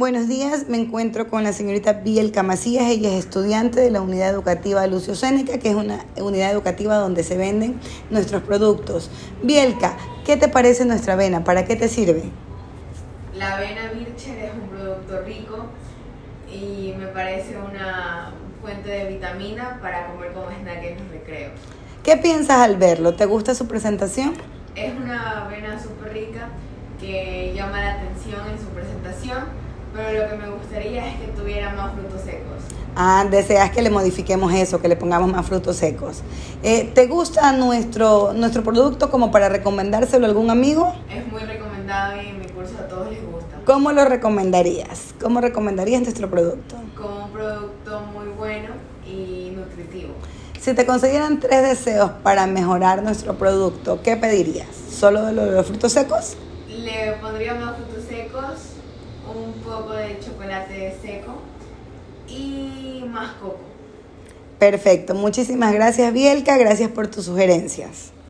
Buenos días, me encuentro con la señorita Bielka Macías, ella es estudiante de la unidad educativa Lucio Séneca, que es una unidad educativa donde se venden nuestros productos. Bielka, ¿qué te parece nuestra avena? ¿Para qué te sirve? La avena Bircher es un producto rico y me parece una fuente de vitamina para comer como snack en los recreos. ¿Qué piensas al verlo? ¿Te gusta su presentación? Es una avena súper rica que llama la atención en su presentación pero lo que me gustaría es que tuviera más frutos secos. Ah, deseas que le modifiquemos eso, que le pongamos más frutos secos. Eh, ¿Te gusta nuestro, nuestro producto como para recomendárselo a algún amigo? Es muy recomendado y en mi curso a todos les gusta. ¿Cómo lo recomendarías? ¿Cómo recomendarías nuestro producto? Como un producto muy bueno y nutritivo. Si te concedieran tres deseos para mejorar nuestro producto, ¿qué pedirías? ¿Solo de los frutos secos? Le pondría más frutos secos un poco de chocolate seco y más coco. Perfecto, muchísimas gracias Bielka, gracias por tus sugerencias.